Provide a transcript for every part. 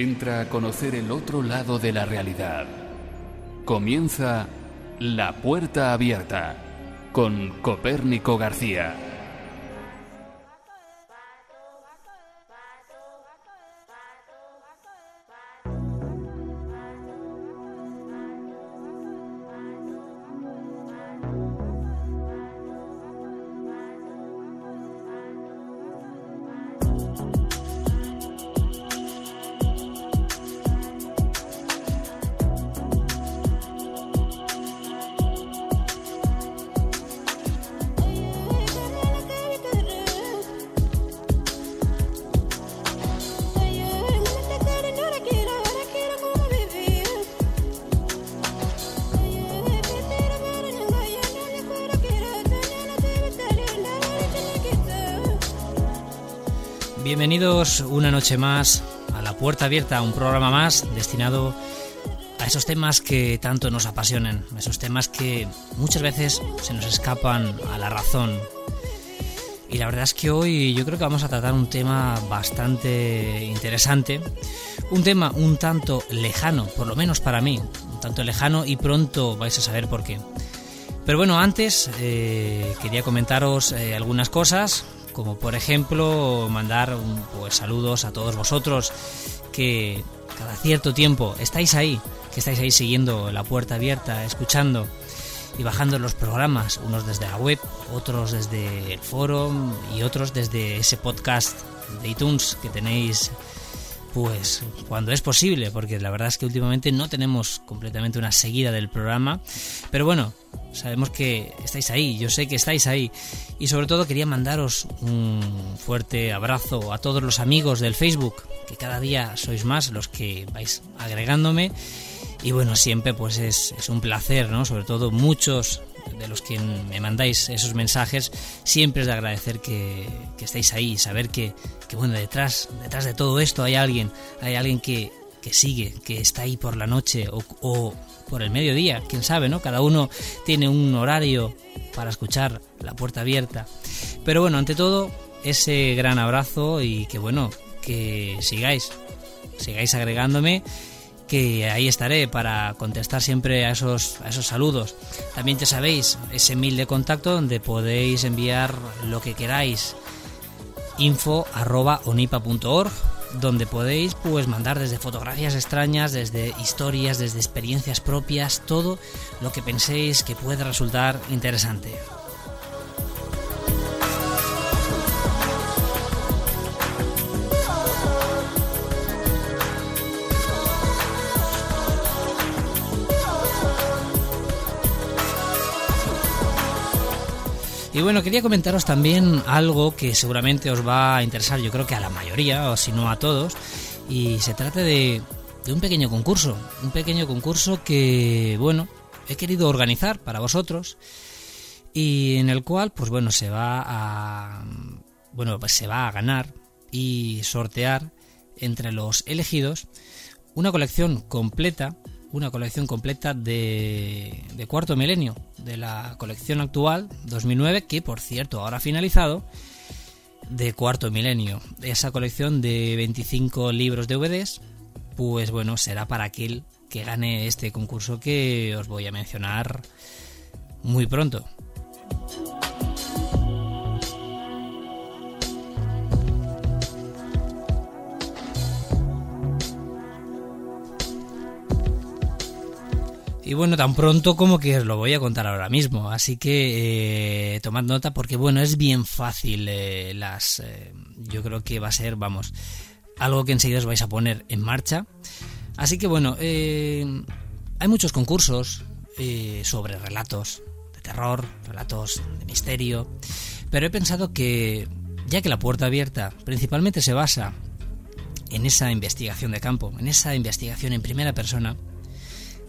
Entra a conocer el otro lado de la realidad. Comienza La Puerta Abierta con Copérnico García. Noche más a La Puerta Abierta, un programa más destinado a esos temas que tanto nos apasionan, esos temas que muchas veces se nos escapan a la razón. Y la verdad es que hoy yo creo que vamos a tratar un tema bastante interesante, un tema un tanto lejano, por lo menos para mí, un tanto lejano y pronto vais a saber por qué. Pero bueno, antes eh, quería comentaros eh, algunas cosas, como por ejemplo mandar pues, saludos a todos vosotros que cada cierto tiempo estáis ahí, que estáis ahí siguiendo la puerta abierta, escuchando y bajando los programas, unos desde la web, otros desde el foro y otros desde ese podcast de iTunes que tenéis pues cuando es posible, porque la verdad es que últimamente no tenemos completamente una seguida del programa, pero bueno, sabemos que estáis ahí, yo sé que estáis ahí, y sobre todo quería mandaros un fuerte abrazo a todos los amigos del Facebook, que cada día sois más los que vais agregándome, y bueno, siempre pues es, es un placer, ¿no? Sobre todo muchos de los que me mandáis esos mensajes, siempre es de agradecer que, que estéis ahí, saber que, que, bueno, detrás, detrás de todo esto hay alguien, hay alguien que, que sigue, que está ahí por la noche o, o, por el mediodía, quién sabe, ¿no? Cada uno tiene un horario para escuchar la puerta abierta. Pero bueno, ante todo, ese gran abrazo y que bueno, que sigáis, sigáis agregándome que ahí estaré para contestar siempre a esos, a esos saludos. También ya sabéis, ese mail de contacto donde podéis enviar lo que queráis, info arroba onipa.org, donde podéis pues mandar desde fotografías extrañas, desde historias, desde experiencias propias, todo lo que penséis que puede resultar interesante. Y bueno, quería comentaros también algo que seguramente os va a interesar, yo creo que a la mayoría, o si no a todos, y se trata de, un pequeño concurso, un pequeño concurso que, bueno, he querido organizar para vosotros y en el cual, pues bueno, se va a, bueno, pues se va a ganar y sortear entre los elegidos una colección completa una colección completa de, cuarto milenio, de la colección actual 2009, que por cierto ahora ha finalizado, de cuarto milenio. Esa colección de 25 libros de DVDs, pues bueno, será para aquel que gane este concurso que os voy a mencionar muy pronto. Y bueno, tan pronto como que os lo voy a contar ahora mismo. Así que eh, tomad nota porque bueno, es bien fácil. Eh, las, eh, yo creo que va a ser, vamos, algo que enseguida os vais a poner en marcha. Así que bueno, hay muchos concursos sobre relatos de terror, relatos de misterio. Pero he pensado que, ya que la puerta abierta principalmente se basa en esa investigación de campo, en esa investigación en primera persona,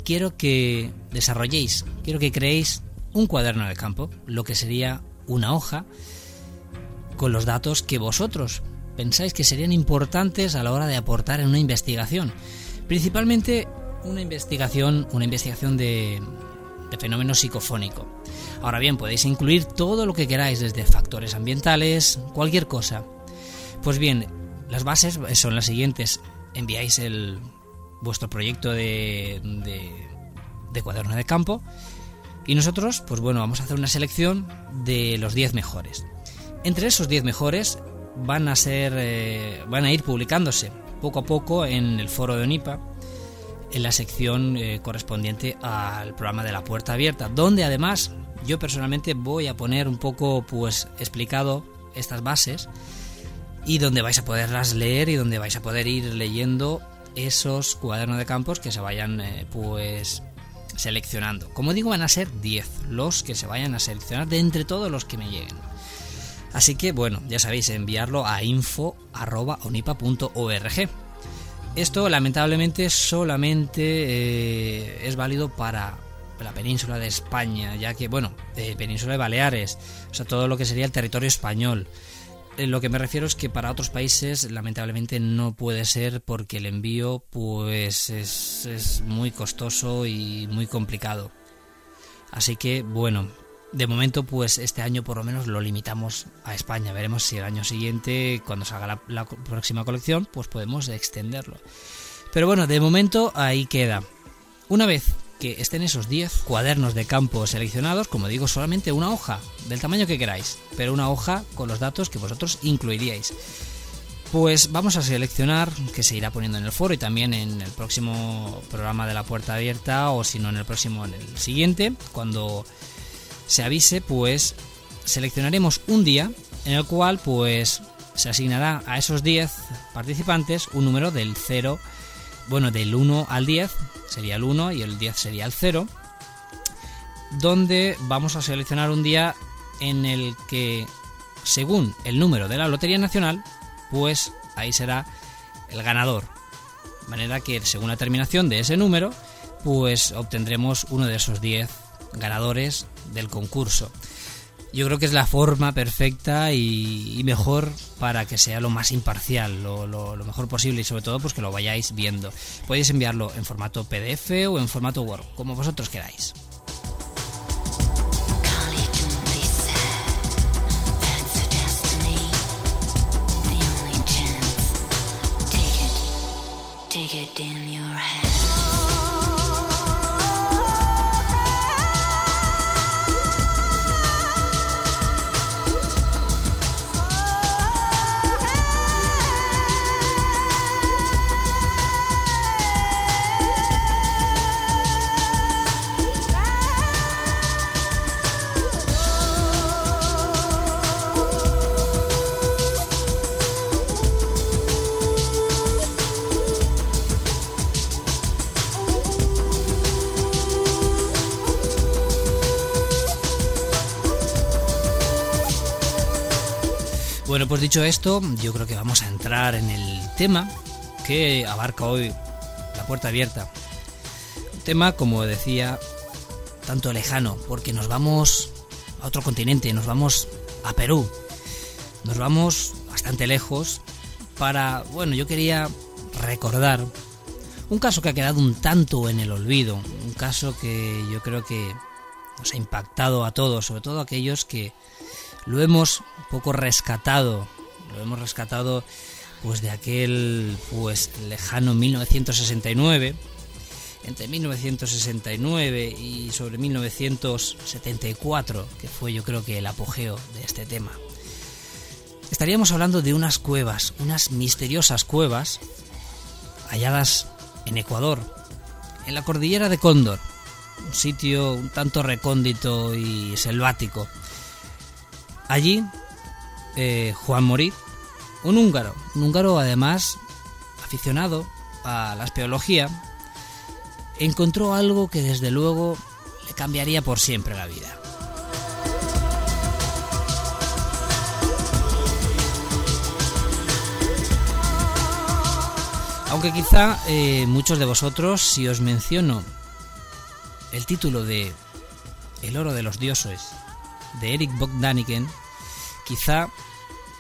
quiero que desarrolléis, quiero que creéis un cuaderno de campo, lo que sería una hoja con los datos que vosotros pensáis que serían importantes a la hora de aportar en una investigación. Principalmente una investigación, una investigación de, de fenómeno psicofónico. Ahora bien, podéis incluir todo lo que queráis, desde factores ambientales, cualquier cosa. Pues bien, las bases son las siguientes. enviáis el, vuestro proyecto de, de, cuaderno de campo y nosotros, pues bueno, vamos a hacer una selección de los 10 mejores. Entre esos 10 mejores van a ser, eh, van a ir publicándose poco a poco en el foro de ONIPA, en la sección eh, correspondiente al programa de la puerta abierta, donde además yo personalmente voy a poner un poco, pues, explicado estas bases y donde vais a poderlas leer y donde vais a poder ir leyendo esos cuadernos de campos que se vayan eh, pues seleccionando. Como digo, van a ser 10 los que se vayan a seleccionar de entre todos los que me lleguen. Así que bueno, ya sabéis, enviarlo a info.onipa.org. Esto lamentablemente solamente eh, es válido para la península de España, ya que, bueno, eh, península de Baleares, o sea, todo lo que sería el territorio español. Eh, lo que me refiero es que para otros países lamentablemente no puede ser porque el envío pues es, es muy costoso y muy complicado. Así que bueno, de momento pues este año por lo menos lo limitamos a España. Veremos si el año siguiente cuando salga la, la próxima colección pues podemos extenderlo. Pero bueno, de momento ahí queda. Una vez que estén esos 10 cuadernos de campo seleccionados, como digo, solamente una hoja, del tamaño que queráis, pero una hoja con los datos que vosotros incluiríais. Pues vamos a seleccionar, que se irá poniendo en el foro y también en el próximo programa de la puerta abierta, o si no en el próximo, en el siguiente, cuando se avise, pues seleccionaremos un día en el cual pues se asignará a esos 10 participantes un número del 0 bueno, del 1 al 10 sería el 1 y el 10 sería el 0, donde vamos a seleccionar un día en el que, según el número de la Lotería Nacional, pues ahí será el ganador. De manera que según la terminación de ese número, pues obtendremos uno de esos 10 ganadores del concurso yo creo que es la forma perfecta y, mejor para que sea lo más imparcial, lo, mejor posible y sobre todo pues que lo vayáis viendo. Podéis enviarlo en formato PDF o en formato Word, como vosotros queráis. Dicho esto, yo creo que vamos a entrar en el tema que abarca hoy la puerta abierta. Un tema, como decía, tanto lejano, porque nos vamos a otro continente, nos vamos a Perú, nos vamos bastante lejos para, bueno, yo quería recordar un caso que ha quedado un tanto en el olvido, un caso que yo creo que nos ha impactado a todos, sobre todo a aquellos que lo hemos un poco rescatado, lo hemos rescatado pues de aquel pues lejano 1969 entre 1969 y sobre 1974, que fue yo creo que el apogeo de este tema. Estaríamos hablando de unas cuevas, unas misteriosas cuevas halladas en Ecuador, en la cordillera de Cóndor, un sitio un tanto recóndito y selvático, Allí, eh, Juan Morit, un húngaro, un húngaro además aficionado a la espeología, encontró algo que desde luego le cambiaría por siempre la vida. Aunque quizá eh, muchos de vosotros, si os menciono el título de El oro de los dioses de Eric Bogdaniken, quizá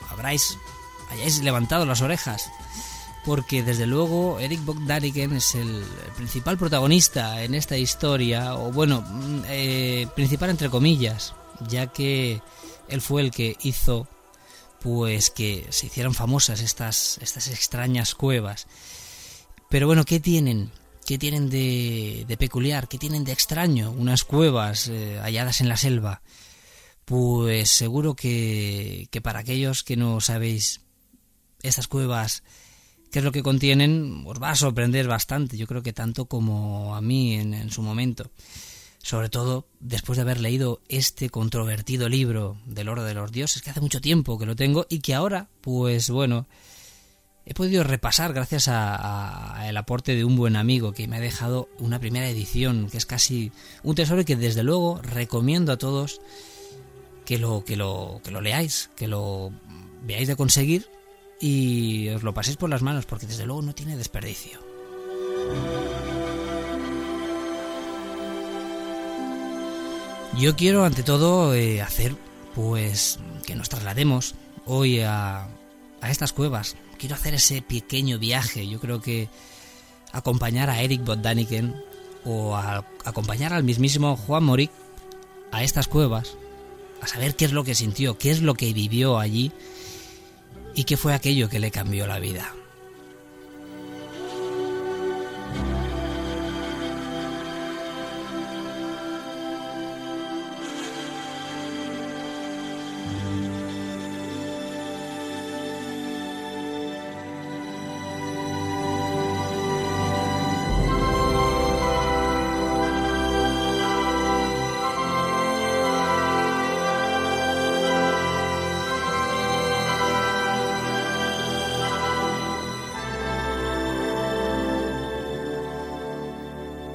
habráis, hayáis levantado las orejas, porque desde luego Eric Bogdaniken es el, principal protagonista en esta historia, o bueno, mm, eh, principal entre comillas, ya que él fue el que hizo pues que se hicieran famosas estas, estas extrañas cuevas. Pero bueno, ¿qué tienen? ¿Qué tienen de, peculiar? ¿Qué tienen de extraño? Unas cuevas eh, halladas en la selva. Pues seguro que, que para aquellos que no sabéis estas cuevas, qué es lo que contienen, os va a sorprender bastante. Yo creo que tanto como a mí en, en su momento sobre todo después de haber leído este controvertido libro del oro de los dioses, que hace mucho tiempo que lo tengo y que ahora, pues bueno, he podido repasar gracias al aporte de un buen amigo que me ha dejado una primera edición, que es casi un tesoro y que desde luego recomiendo a todos que lo, que lo, que lo leáis, que lo veáis de conseguir y os lo paséis por las manos, porque desde luego no tiene desperdicio. Yo quiero ante todo eh, hacer pues que nos traslademos hoy a, a estas cuevas. Quiero hacer ese pequeño viaje. Yo creo que acompañar a Eric Bodaniken o acompañar al mismísimo Juan Morik a estas cuevas, a saber qué es lo que sintió, qué es lo que vivió allí y qué fue aquello que le cambió la vida.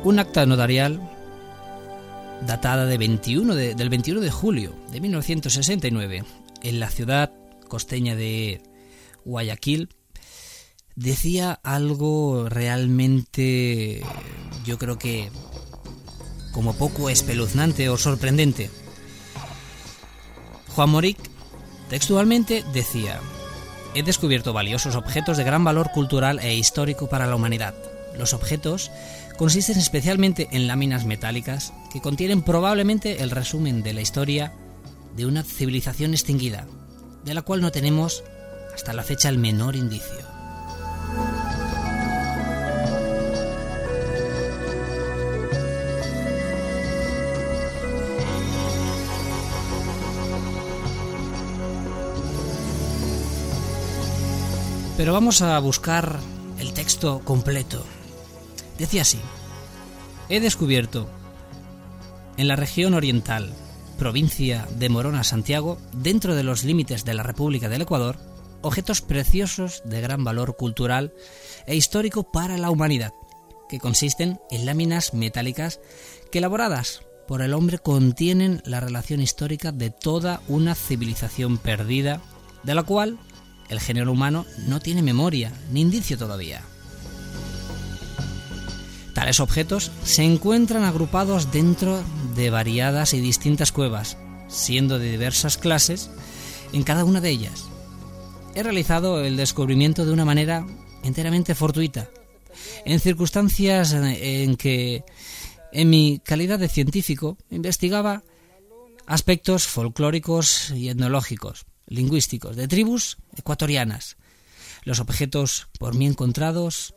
Un acta notarial datada de 21 del 21 de julio de 1969 en la ciudad costeña de Guayaquil decía algo realmente yo creo que como poco espeluznante o sorprendente. Juan Moric textualmente decía, he descubierto valiosos objetos de gran valor cultural e histórico para la humanidad. Los objetos consisten especialmente en láminas metálicas que contienen probablemente el resumen de la historia de una civilización extinguida, de la cual no tenemos hasta la fecha el menor indicio. Pero vamos a buscar el texto completo Decía así, he descubierto en la región oriental, provincia de Morona, Santiago, dentro de los límites de la República del Ecuador, objetos preciosos de gran valor cultural e histórico para la humanidad, que consisten en láminas metálicas que elaboradas por el hombre contienen la relación histórica de toda una civilización perdida, de la cual el género humano no tiene memoria ni indicio todavía. Tales objetos se encuentran agrupados dentro de variadas y distintas cuevas, siendo de diversas clases en cada una de ellas. He realizado el descubrimiento de una manera enteramente fortuita, en circunstancias en que, en mi calidad de científico, investigaba aspectos folclóricos y etnológicos, lingüísticos, de tribus ecuatorianas. Los objetos por mí encontrados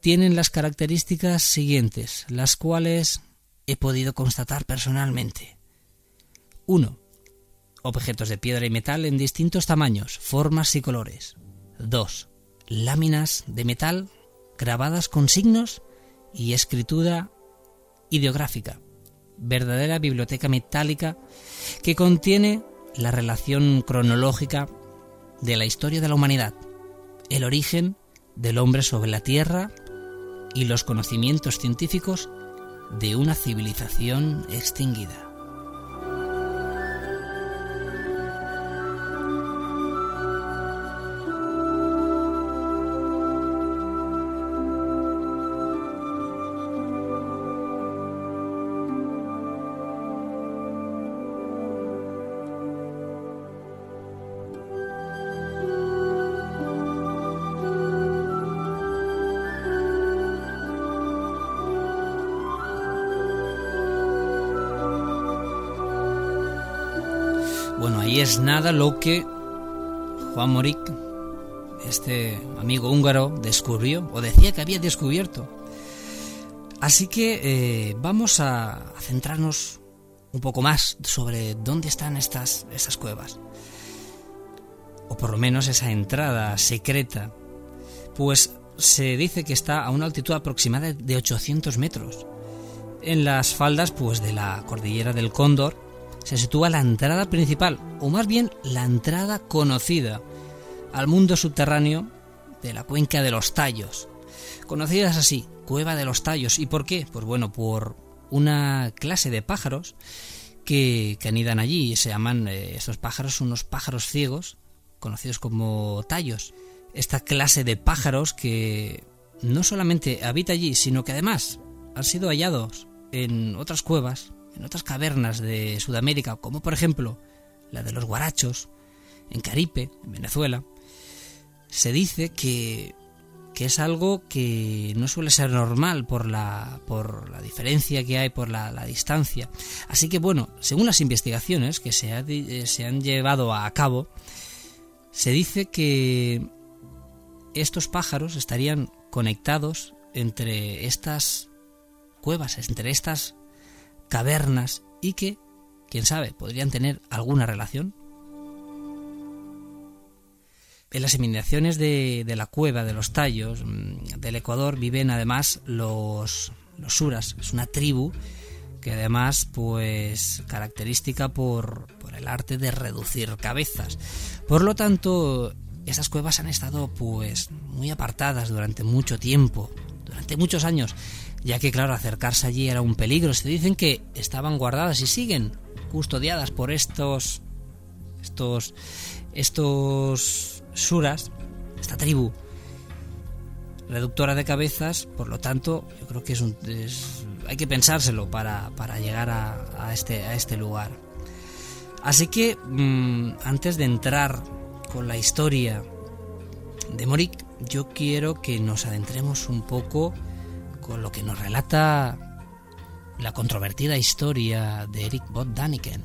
tienen las características siguientes, las cuales he podido constatar personalmente. 1. Objetos de piedra y metal en distintos tamaños, formas y colores. 2. Láminas de metal grabadas con signos y escritura ideográfica. Verdadera biblioteca metálica que contiene la relación cronológica de la historia de la humanidad, el origen del hombre sobre la tierra y los conocimientos científicos de una civilización extinguida. Es nada lo que Juan Moric este amigo húngaro descubrió, o decía que había descubierto. Así que eh, vamos a, centrarnos un poco más sobre dónde están estas, estas cuevas. O por lo menos esa entrada secreta. Pues se dice que está a una altitud aproximada de 800 metros. En las faldas pues de la cordillera del Cóndor se sitúa la entrada principal, o más bien la entrada conocida al mundo subterráneo de la cuenca de los Tallos. Conocidas así, Cueva de los Tallos. ¿Y por qué? Pues bueno, por una clase de pájaros que, anidan allí. Se llaman eh, estos pájaros unos pájaros ciegos, conocidos como tallos. Esta clase de pájaros que no solamente habita allí, sino que además han sido hallados en otras cuevas, en otras cavernas de Sudamérica, como por ejemplo la de los guarachos, en Caripe, en Venezuela, se dice que, que, es algo que no suele ser normal por la, por la diferencia que hay, por la, distancia. Así que bueno, según las investigaciones que se, eh, se han llevado a cabo, se dice que estos pájaros estarían conectados entre estas cuevas, entre estas cavernas y que, quién sabe, podrían tener alguna relación. En las inmediaciones de, la cueva de los tallos mm, del Ecuador viven además los, los suras, es una tribu que además pues característica por, por el arte de reducir cabezas. Por lo tanto, esas cuevas han estado pues muy apartadas durante mucho tiempo, durante muchos años, ya que claro, acercarse allí era un peligro. Se dicen que estaban guardadas y siguen custodiadas por estos estos estos suras, esta tribu reductora de cabezas, por lo tanto, yo creo que es, un, hay que pensárselo para, para llegar a, este, a este lugar. Así que, mm, antes de entrar con la historia de Morik, yo quiero que nos adentremos un poco con lo que nos relata la controvertida historia de Eric Bot Daniken.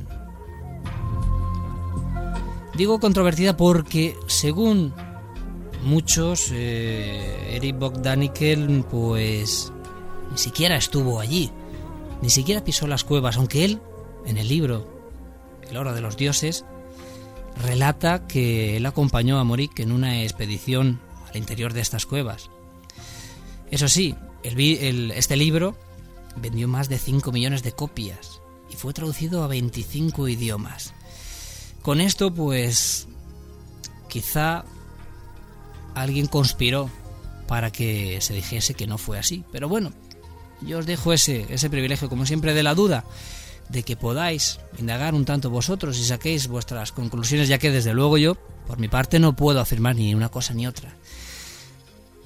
Digo controvertida porque, según muchos, eh, Eric Bogdaniken pues ni siquiera estuvo allí, ni siquiera pisó las cuevas, aunque él, en el libro El oro de los dioses, relata que él acompañó a Morik en una expedición al interior de estas cuevas. Eso sí, este libro vendió más de 5 millones de copias y fue traducido a 25 idiomas. Con esto, pues, quizá alguien conspiró para que se dijese que no fue así. Pero bueno, yo os dejo ese, ese privilegio, como siempre, de la duda, de que podáis indagar un tanto vosotros y saquéis vuestras conclusiones, ya que desde luego yo, por mi parte, no puedo afirmar ni una cosa ni otra.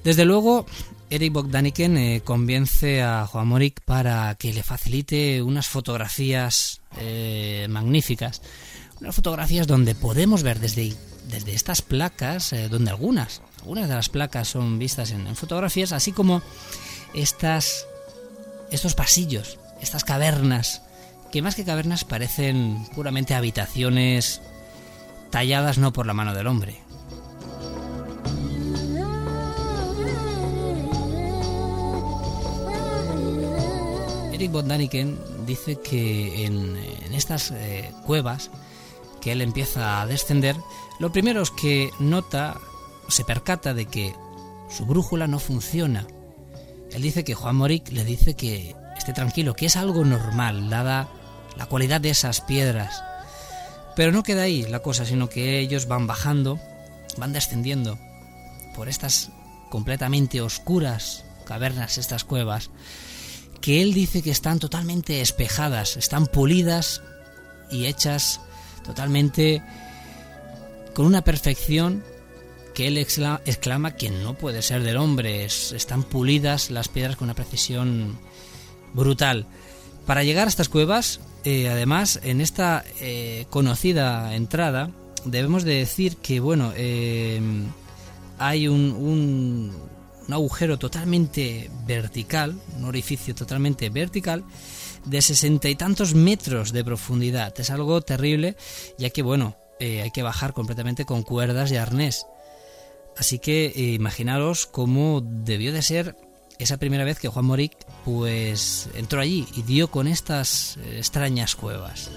Desde luego, Eric Bogdaniken eh, convence a Juan Morik para que le facilite unas fotografías eh, magníficas, unas fotografías donde podemos ver desde, desde estas placas, eh, donde algunas, algunas de las placas son vistas en, fotografías, así como estas, estos pasillos, estas cavernas, que más que cavernas parecen puramente habitaciones talladas no por la mano del hombre, Eric von Daniken dice que en, estas eh, cuevas que él empieza a descender, lo primero es que nota, se percata de que su brújula no funciona. Él dice que Juan Morik le dice que esté tranquilo, que es algo normal, dada la cualidad de esas piedras. Pero no queda ahí la cosa, sino que ellos van bajando, van descendiendo por estas completamente oscuras cavernas, estas cuevas, que él dice que están totalmente espejadas, están pulidas y hechas totalmente con una perfección que él exclama que no puede ser del hombre. están pulidas las piedras con una precisión brutal. Para llegar a estas cuevas, eh, además, en esta eh, conocida entrada, debemos de decir que, bueno, eh, hay un, un agujero totalmente vertical, un orificio totalmente vertical, de sesenta y tantos metros de profundidad. Es algo terrible, ya que, bueno, eh, hay que bajar completamente con cuerdas y arnés. Así que eh, imaginaros cómo debió de ser esa primera vez que Juan Moric pues entró allí y dio con estas eh, extrañas cuevas.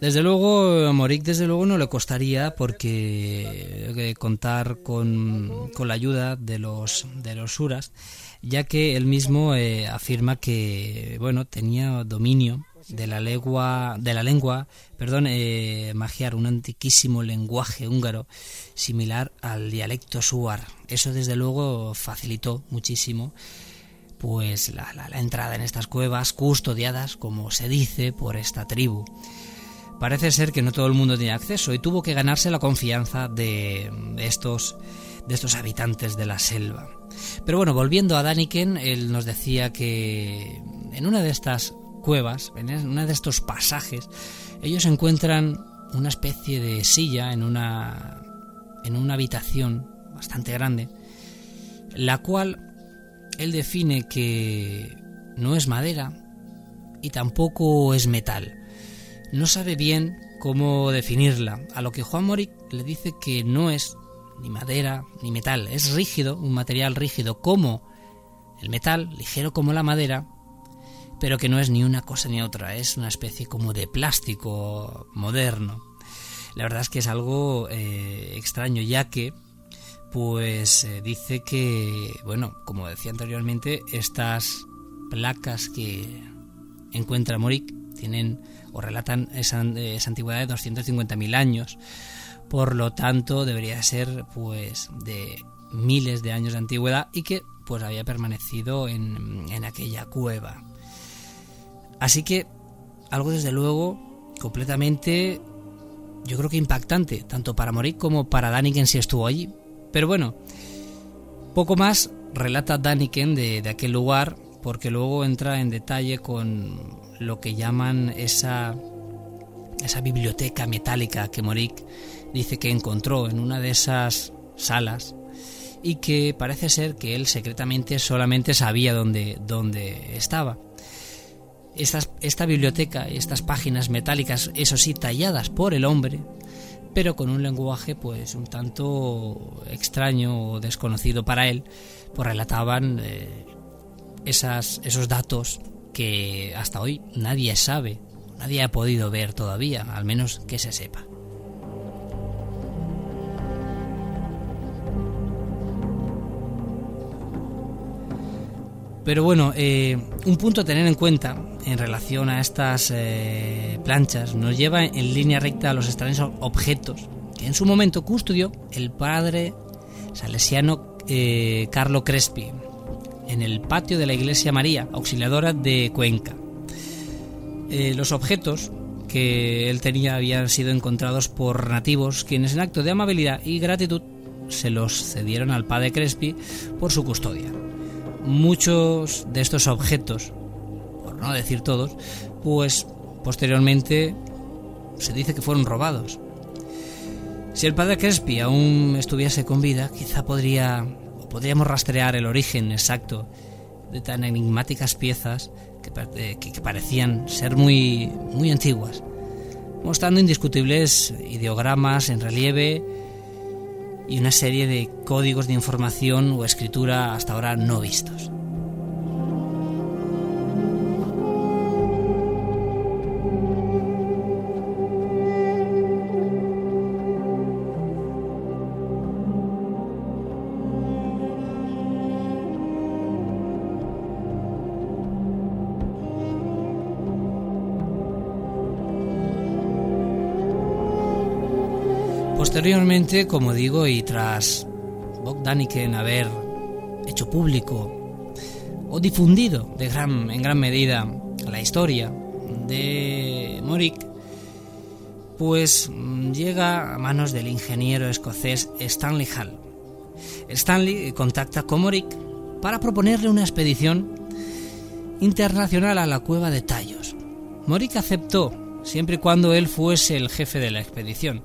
Desde luego, a Morik desde luego no le costaría porque eh, contar con, la ayuda de los de los suras, ya que él mismo eh, afirma que bueno tenía dominio de la lengua de la lengua, perdón, eh, magiar, un antiquísimo lenguaje húngaro similar al dialecto suar. Eso desde luego facilitó muchísimo pues la, la entrada en estas cuevas custodiadas, como se dice, por esta tribu. Parece ser que no todo el mundo tenía acceso y tuvo que ganarse la confianza de estos, de estos habitantes de la selva. Pero bueno, volviendo a Daniken, él nos decía que en una de estas cuevas, en uno de estos pasajes, ellos encuentran una especie de silla en una, en una habitación bastante grande, la cual él define que no es madera y tampoco es metal no sabe bien cómo definirla, a lo que Juan Moric le dice que no es ni madera ni metal, es rígido, un material rígido como el metal, ligero como la madera, pero que no es ni una cosa ni otra, es una especie como de plástico moderno. La verdad es que es algo eh, extraño, ya que pues eh, dice que, bueno, como decía anteriormente, estas placas que encuentra Moric tienen o relatan esa, antigüedad de 250.000 años. Por lo tanto, debería ser pues de miles de años de antigüedad y que pues había permanecido en, en aquella cueva. Así que algo desde luego completamente yo creo que impactante, tanto para Morik como para Daniken si estuvo allí. Pero bueno, poco más relata Daniken de, de aquel lugar, porque luego entra en detalle con lo que llaman esa, esa biblioteca metálica que Morik dice que encontró en una de esas salas y que parece ser que él secretamente solamente sabía dónde, dónde estaba. esta biblioteca, estas páginas metálicas, eso sí, talladas por el hombre, pero con un lenguaje pues un tanto extraño o desconocido para él, pues relataban eh, esas, esos datos que hasta hoy nadie sabe, nadie ha podido ver todavía, al menos que se sepa. Pero bueno, eh, un punto a tener en cuenta en relación a estas eh, planchas nos lleva en línea recta a los extraños objetos que en su momento custodió el padre salesiano eh, Carlo Crespi, en el patio de la Iglesia María, auxiliadora de Cuenca. Eh, los objetos que él tenía habían sido encontrados por nativos quienes en acto de amabilidad y gratitud se los cedieron al padre Crespi por su custodia. Muchos de estos objetos, por no decir todos, pues posteriormente se dice que fueron robados. Si el padre Crespi aún estuviese con vida, quizá podría podríamos rastrear el origen exacto de tan enigmáticas piezas que, que, parecían ser muy, muy antiguas, mostrando indiscutibles ideogramas en relieve y una serie de códigos de información o escritura hasta ahora no vistos. Posteriormente, como digo, y tras Bogdaniken haber hecho público o difundido en gran medida la historia de Morik, pues mm, llega a manos del ingeniero escocés Stanley Hall. Stanley contacta con Morik para proponerle una expedición internacional a la cueva de Tallos. Morik aceptó siempre y cuando él fuese el jefe de la expedición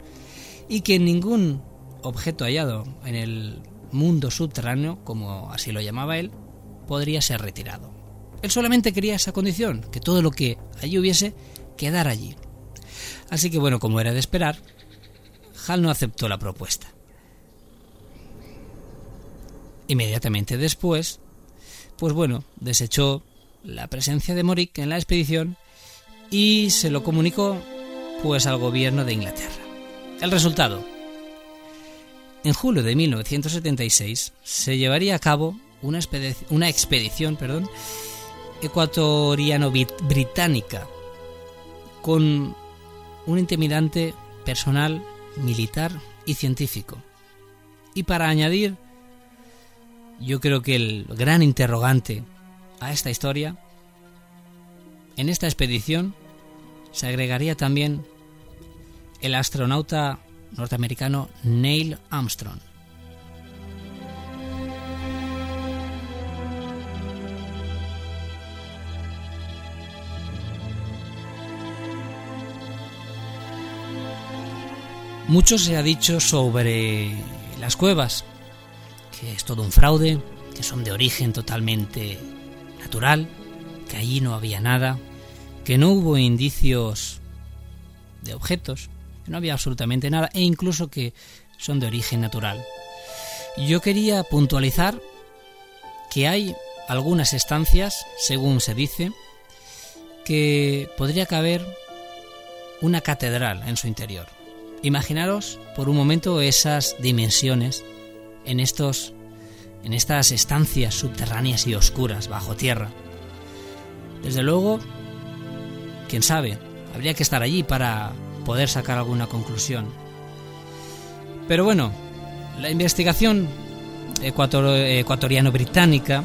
y que ningún objeto hallado en el mundo subterráneo, como así lo llamaba él, podría ser retirado. Él solamente quería esa condición, que todo lo que allí hubiese quedara allí. Así que bueno, como era de esperar, Hal no aceptó la propuesta. Inmediatamente después, pues bueno, desechó la presencia de Morik en la expedición y se lo comunicó pues al gobierno de Inglaterra. El resultado. En julio de 1976 se llevaría a cabo una, expedición perdón, ecuatoriano-británica con un intimidante personal, militar y científico. Y para añadir, yo creo que el gran interrogante a esta historia, en esta expedición se agregaría también el astronauta norteamericano Neil Armstrong. Mucho se ha dicho sobre las cuevas, que es todo un fraude, que son de origen totalmente natural, que allí no había nada, que no hubo indicios de objetos, no había absolutamente nada, e incluso que son de origen natural. Yo quería puntualizar que hay algunas estancias, según se dice, que podría caber una catedral en su interior. Imaginaros por un momento esas dimensiones en estos en estas estancias subterráneas y oscuras bajo tierra. Desde luego, quién sabe, habría que estar allí para poder sacar alguna conclusión. Pero bueno, la investigación ecuatoriano-británica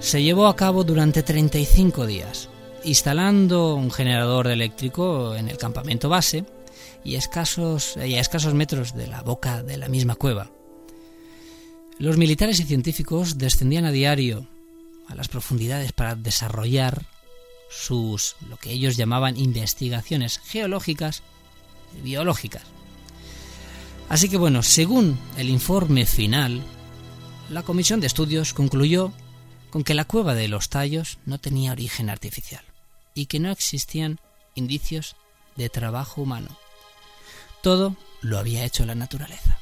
se llevó a cabo durante 35 días, instalando un generador eléctrico en el campamento base, y, escasos, y a escasos metros de la boca de la misma cueva. Los militares y científicos descendían a diario a las profundidades para desarrollar sus lo que ellos llamaban investigaciones geológicas y biológicas. Así que bueno, según el informe final, la comisión de estudios concluyó con que la cueva de los tallos no tenía origen artificial y que no existían indicios de trabajo humano. Todo lo había hecho la naturaleza.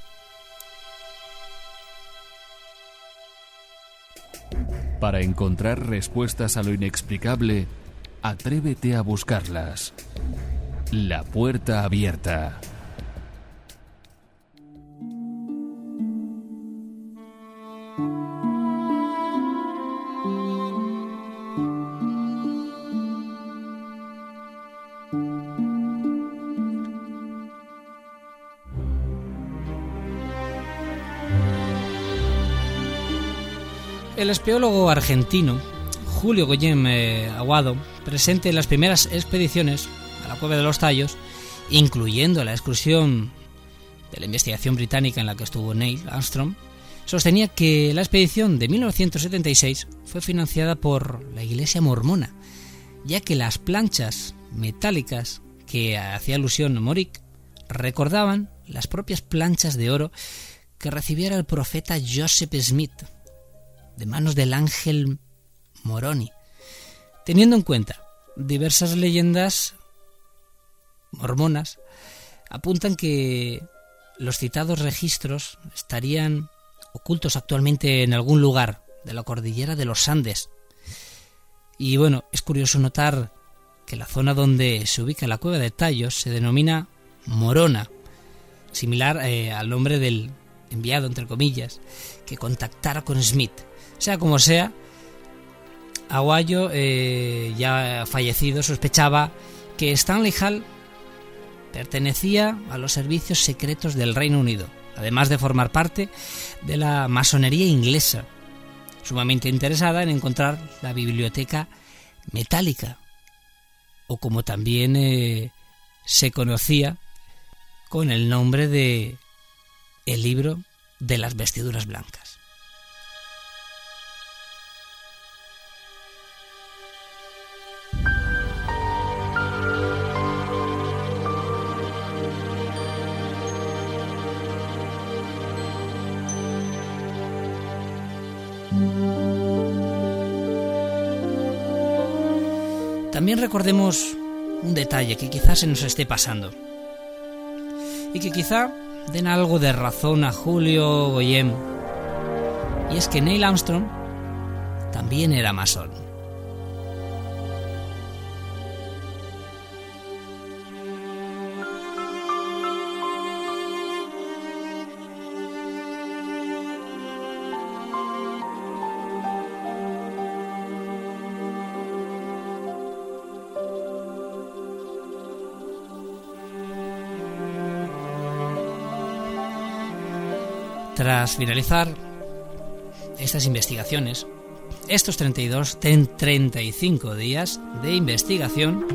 Para encontrar respuestas a lo inexplicable, atrévete a buscarlas. La puerta abierta. El espeólogo argentino Julio Goyem eh, Aguado, presente en las primeras expediciones a la Cueva de los Tallos, incluyendo la excursión de la investigación británica en la que estuvo Neil Armstrong, sostenía que la expedición de 1976 fue financiada por la Iglesia mormona, ya que las planchas metálicas que hacía alusión Morik recordaban las propias planchas de oro que recibiera el profeta Joseph Smith de manos del ángel Moroni, teniendo en cuenta diversas leyendas mormonas apuntan que los citados registros estarían ocultos actualmente en algún lugar de la cordillera de los Andes. Y bueno, es curioso notar que la zona donde se ubica la cueva de Tallos se denomina Morona, similar eh, al nombre del enviado, entre comillas, que contactara con Smith. Sea como sea, Aguayo, eh, ya fallecido, sospechaba que Stanley Hall pertenecía a los servicios secretos del Reino Unido, además de formar parte de la masonería inglesa, sumamente interesada en encontrar la biblioteca metálica, o como también eh, se conocía con el nombre de el libro de las vestiduras blancas. También recordemos un detalle que quizás se nos esté pasando y que quizá den algo de razón a Julio Goyem. Y es que Neil Armstrong también era masón. Tras finalizar estas investigaciones, estos 32, 35 días de investigación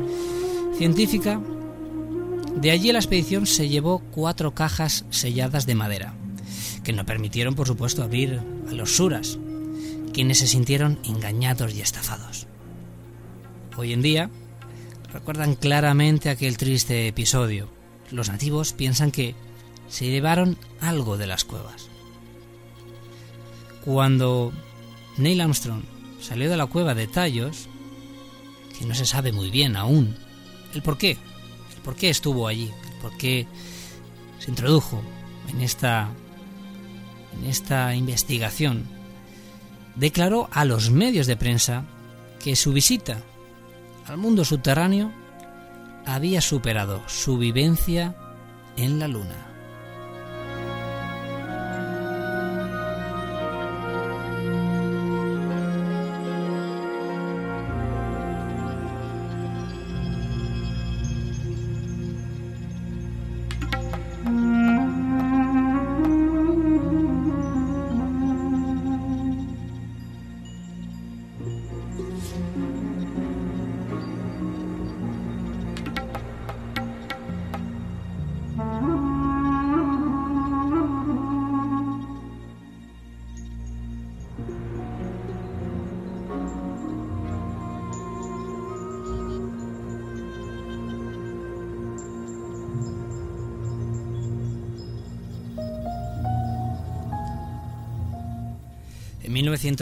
científica, de allí la expedición se llevó cuatro cajas selladas de madera, que no permitieron, por supuesto, abrir a los suras, quienes se sintieron engañados y estafados. Hoy en día, recuerdan claramente aquel triste episodio. Los nativos piensan que se llevaron algo de las cuevas. Cuando Neil Armstrong salió de la cueva de Tallos, que no se sabe muy bien aún el por qué, el por qué estuvo allí, el por qué se introdujo en esta, en esta investigación, declaró a los medios de prensa que su visita al mundo subterráneo había superado su vivencia en la Luna.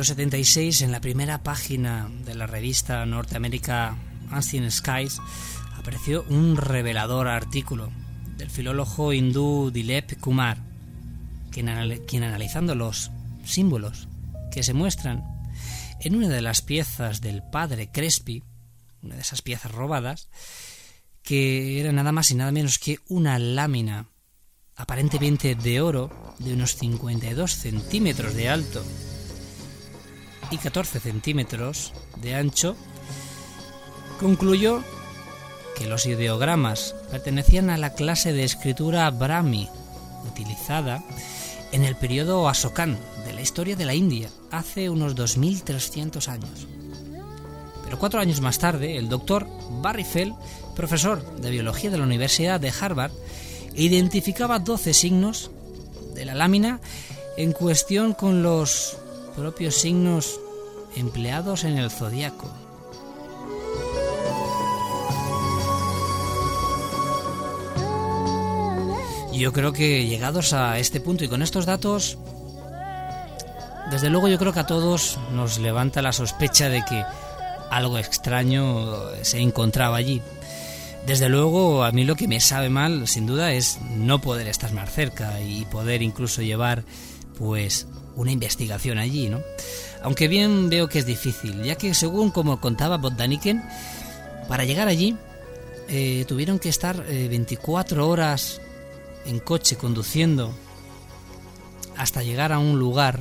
1976, en la primera página de la revista norteamericana Ancient Skies, apareció un revelador artículo del filólogo hindú Dilep Kumar, quien, quien analizando los símbolos que se muestran en una de las piezas del padre Crespi, una de esas piezas robadas, que era nada más y nada menos que una lámina aparentemente de oro de unos 52 centímetros de alto y 14 centímetros de ancho, concluyó que los ideogramas pertenecían a la clase de escritura Brahmi, utilizada en el periodo Asokan de la historia de la India, hace unos 2300 años. Pero cuatro años más tarde, el doctor Barry Fell, profesor de biología de la Universidad de Harvard, identificaba 12 signos de la lámina en cuestión con los propios signos empleados en el zodiaco. Yo creo que llegados a este punto y con estos datos, desde luego yo creo que a todos nos levanta la sospecha de que algo extraño se encontraba allí. Desde luego, a mí lo que me sabe mal, sin duda, es no poder estar más cerca y poder incluso llevar, pues, una investigación allí, ¿no? Aunque bien veo que es difícil, ya que según como contaba Botdaniken, para llegar allí eh, tuvieron que estar 24 eh, horas en coche conduciendo hasta llegar a un lugar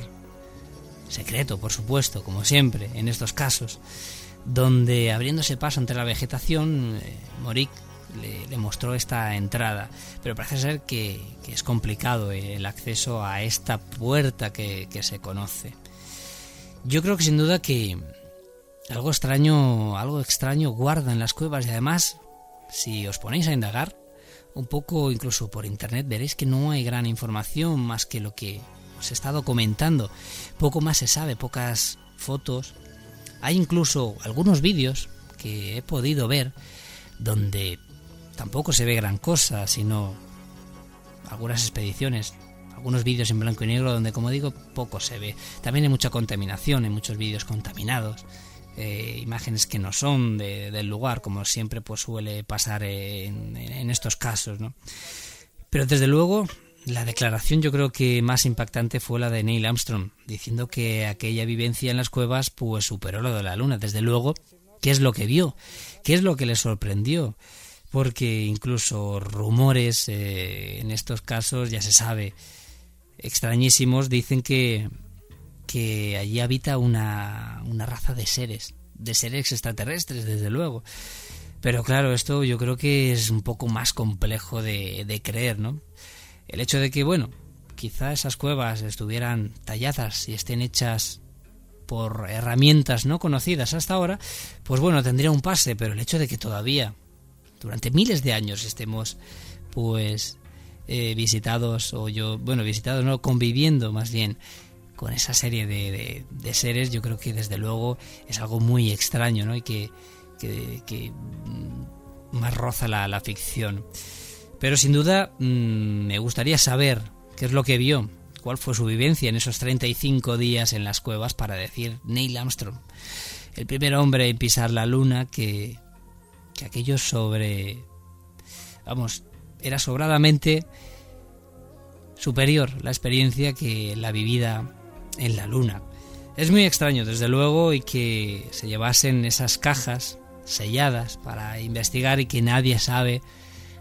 secreto, por supuesto, como siempre en estos casos, donde abriéndose paso entre la vegetación, eh, Morik le, mostró esta entrada, pero parece ser que, es complicado el acceso a esta puerta que, que, se conoce. Yo creo que sin duda que algo extraño, algo extraño guarda en las cuevas y además, si os ponéis a indagar un poco incluso por internet, veréis que no hay gran información más que lo que os he estado comentando. Poco más se sabe, pocas fotos. Hay incluso algunos vídeos que he podido ver donde tampoco se ve gran cosa, sino algunas expediciones, algunos vídeos en blanco y negro donde, como digo, poco se ve. También hay mucha contaminación, hay muchos vídeos contaminados. Eh, imágenes que no son del lugar, como siempre pues suele pasar en, en estos casos, ¿no? Pero desde luego la declaración yo creo que más impactante fue la de Neil Armstrong, diciendo que aquella vivencia en las cuevas pues superó lo de la luna. Desde luego, ¿qué es lo que vio? ¿Qué es lo que le sorprendió? Porque incluso rumores eh, en estos casos, ya se sabe, extrañísimos, dicen que, que allí habita una, una raza de seres, de seres extraterrestres, desde luego. Pero claro, esto yo creo que es un poco más complejo de, de creer, ¿no? El hecho de que, bueno, quizá esas cuevas estuvieran talladas y estén hechas por herramientas no conocidas hasta ahora, pues bueno, tendría un pase, pero el hecho de que todavía, durante miles de años, estemos, pues, eh, visitados, o yo, bueno, visitados, no, conviviendo más bien con esa serie de, de, seres, yo creo que desde luego es algo muy extraño, ¿no? Y que, que, mm, más roza la, la ficción. Pero sin duda mm, me gustaría saber qué es lo que vio, cuál fue su vivencia en esos 35 días en las cuevas para decir Neil Armstrong, el primer hombre en pisar la luna que, que aquello sobre... Vamos, era sobradamente superior la experiencia que la vivida en la luna. Es muy extraño, desde luego, y que se llevasen esas cajas selladas para investigar y que nadie sabe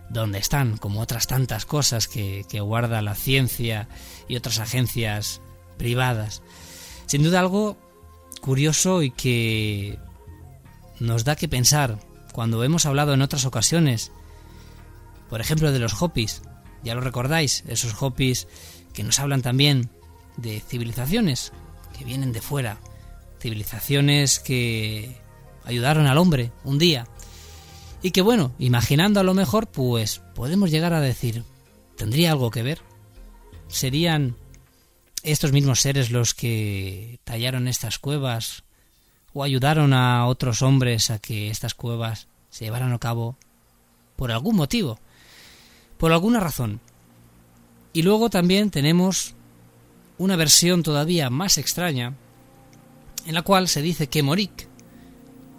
dónde están, como otras tantas cosas que, guarda la ciencia y otras agencias privadas. Sin duda algo curioso y que nos da que pensar cuando hemos hablado en otras ocasiones, por ejemplo, de los Hopis. Ya lo recordáis, esos Hopis que nos hablan también de civilizaciones que vienen de fuera, civilizaciones que ayudaron al hombre un día y que bueno, imaginando a lo mejor, pues podemos llegar a decir, ¿tendría algo que ver? ¿Serían estos mismos seres los que tallaron estas cuevas o ayudaron a otros hombres a que estas cuevas se llevaran a cabo por algún motivo, por alguna razón? Y luego también tenemos una versión todavía más extraña en la cual se dice que Morik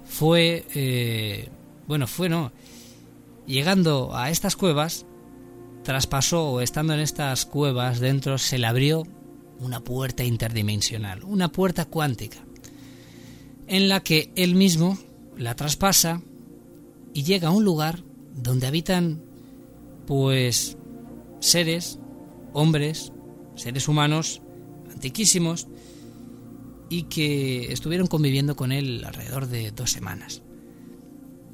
fue eh, bueno, fue no. Llegando a estas cuevas, traspasó o estando en estas cuevas dentro se le abrió una puerta interdimensional, una puerta cuántica, en la que él mismo la traspasa y llega a un lugar donde habitan pues seres, hombres, seres humanos antiquísimos y que estuvieron conviviendo con él alrededor de dos semanas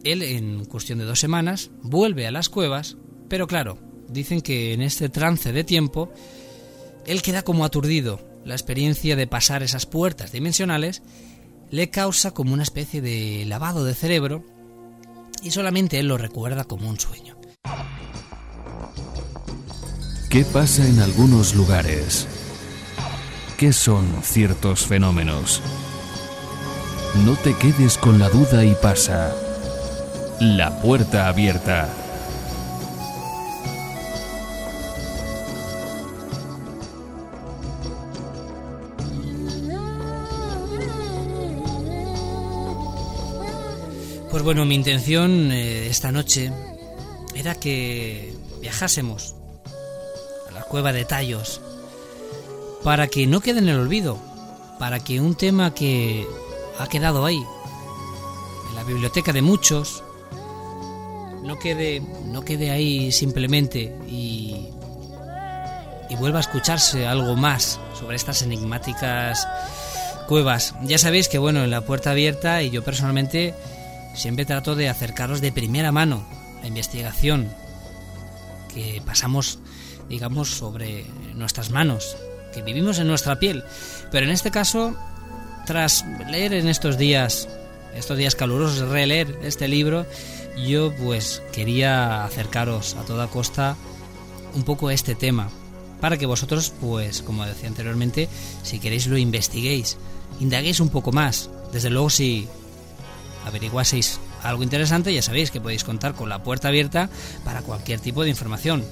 él en cuestión de dos semanas vuelve a las cuevas, pero claro, dicen que en este trance de tiempo, él queda como aturdido. La experiencia de pasar esas puertas dimensionales le causa como una especie de lavado de cerebro y solamente él lo recuerda como un sueño. ¿Qué pasa en algunos lugares? ¿Qué son ciertos fenómenos? No te quedes con la duda y pasa. La puerta abierta. Bueno, mi intención eh, esta noche era que viajásemos a la cueva de Tallos para que no quede en el olvido, para que un tema que ha quedado ahí, en la biblioteca de muchos, no quede, no quede ahí simplemente y, y vuelva a escucharse algo más sobre estas enigmáticas cuevas. Ya sabéis que bueno, en la puerta abierta y yo personalmente siempre trato de acercaros de primera mano la investigación que pasamos, digamos, sobre nuestras manos, que vivimos en nuestra piel. Pero en este caso, tras leer en estos días, estos días calurosos, releer este libro, yo pues quería acercaros a toda costa un poco a este tema para que vosotros pues como decía anteriormente si queréis lo investiguéis indaguéis un poco más desde luego si averiguaseis algo interesante ya sabéis que podéis contar con la puerta abierta para cualquier tipo de información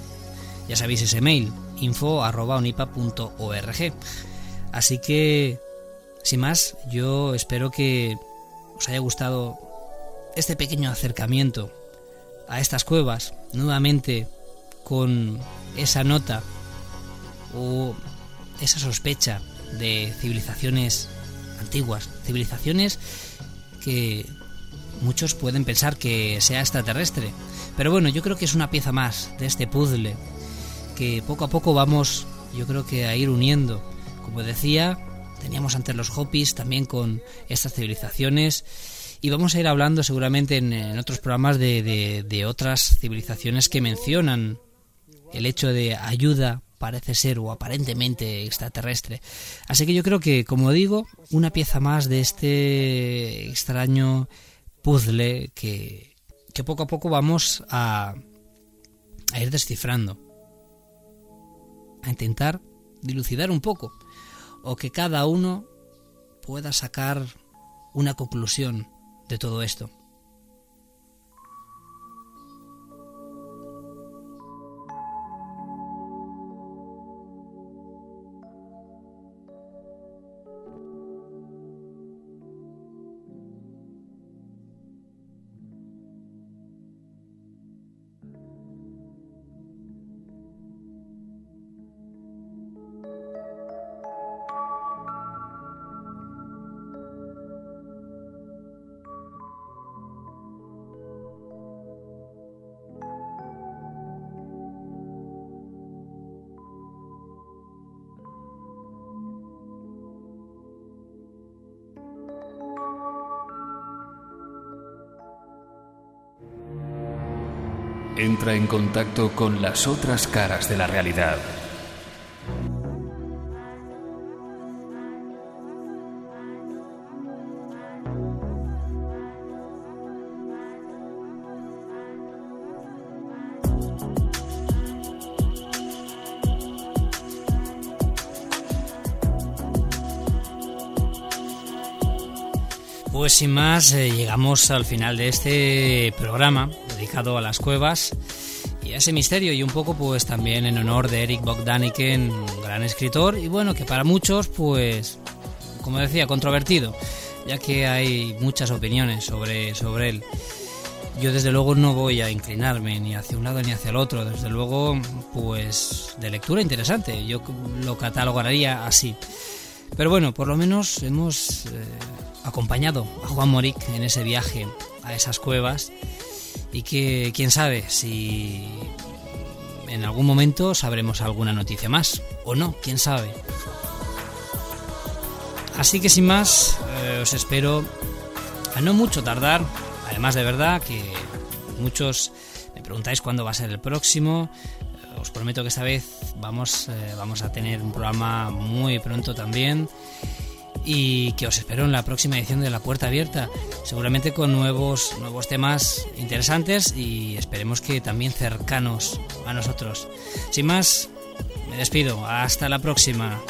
ya sabéis ese mail, info.onipa.org. Así que, sin más, yo espero que os haya gustado este pequeño acercamiento a estas cuevas, nuevamente con esa nota o esa sospecha de civilizaciones antiguas, civilizaciones que muchos pueden pensar que sea extraterrestre. Pero bueno, yo creo que es una pieza más de este puzzle que poco a poco vamos, yo creo que a ir uniendo. Como decía, teníamos antes los Hopis también con estas civilizaciones y vamos a ir hablando seguramente en, otros programas de, de otras civilizaciones que mencionan el hecho de ayuda parece ser o aparentemente extraterrestre. Así que yo creo que, como digo, una pieza más de este extraño puzzle que, que poco a poco vamos a, a ir descifrando, a intentar dilucidar un poco, o que cada uno pueda sacar una conclusión de todo esto. Entra en contacto con las otras caras de la realidad. Pues sin más, eh, llegamos al final de este programa dedicado a las cuevas y a ese misterio y un poco pues también en honor de Eric Bogdaniken, un gran escritor y bueno, que para muchos pues, como decía, controvertido, ya que hay muchas opiniones sobre, sobre él. Yo desde luego no voy a inclinarme ni hacia un lado ni hacia el otro, desde luego pues de lectura interesante, yo lo catalogaría así. Pero bueno, por lo menos hemos... Eh, acompañado a Juan Moric en ese viaje a esas cuevas y que quién sabe si en algún momento sabremos alguna noticia más o no, quién sabe. Así que sin más, eh, os espero a no mucho tardar, además de verdad que muchos me preguntáis cuándo va a ser el próximo. Eh, os prometo que esta vez vamos, eh, vamos a tener un programa muy pronto también y que os espero en la próxima edición de La Puerta Abierta, seguramente con nuevos, nuevos temas interesantes y esperemos que también cercanos a nosotros. Sin más, me despido, hasta la próxima.